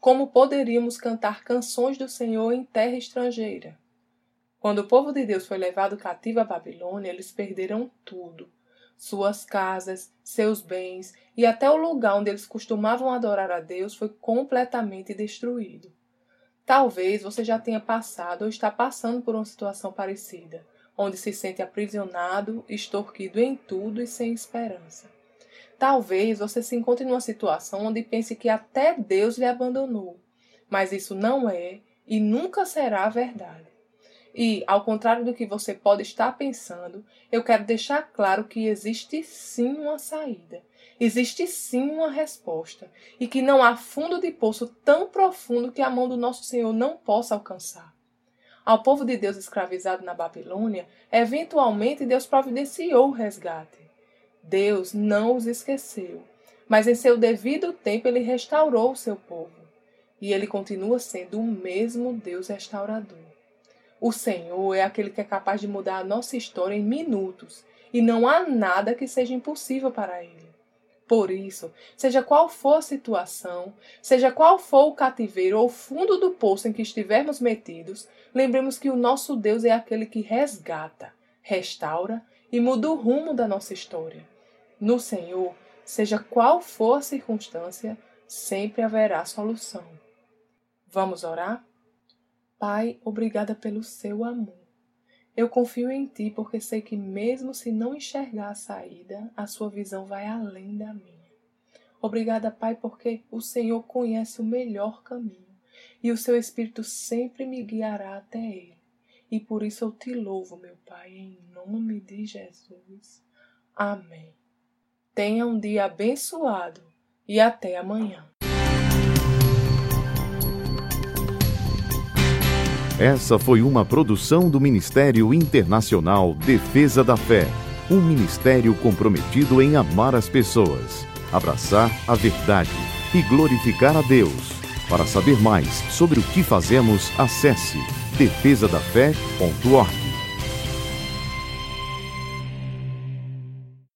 como poderíamos cantar canções do Senhor em terra estrangeira? Quando o povo de Deus foi levado cativo à Babilônia, eles perderam tudo: suas casas, seus bens e até o lugar onde eles costumavam adorar a Deus foi completamente destruído. Talvez você já tenha passado ou está passando por uma situação parecida, onde se sente aprisionado, extorquido em tudo e sem esperança. Talvez você se encontre numa situação onde pense que até Deus lhe abandonou, mas isso não é e nunca será verdade. E, ao contrário do que você pode estar pensando, eu quero deixar claro que existe sim uma saída, existe sim uma resposta, e que não há fundo de poço tão profundo que a mão do nosso Senhor não possa alcançar. Ao povo de Deus escravizado na Babilônia, eventualmente Deus providenciou o resgate. Deus não os esqueceu, mas em seu devido tempo ele restaurou o seu povo. E ele continua sendo o mesmo Deus restaurador. O Senhor é aquele que é capaz de mudar a nossa história em minutos, e não há nada que seja impossível para ele. Por isso, seja qual for a situação, seja qual for o cativeiro ou fundo do poço em que estivermos metidos, lembremos que o nosso Deus é aquele que resgata, restaura e muda o rumo da nossa história. No Senhor, seja qual for a circunstância, sempre haverá solução. Vamos orar? Pai, obrigada pelo seu amor. Eu confio em Ti porque sei que, mesmo se não enxergar a saída, a Sua visão vai além da minha. Obrigada, Pai, porque o Senhor conhece o melhor caminho e o Seu Espírito sempre me guiará até ele. E por isso eu te louvo, meu Pai, em nome de Jesus. Amém. Tenha um dia abençoado e até amanhã. Essa foi uma produção do Ministério Internacional Defesa da Fé, um ministério comprometido em amar as pessoas, abraçar a verdade e glorificar a Deus. Para saber mais sobre o que fazemos, acesse defesadafé.org.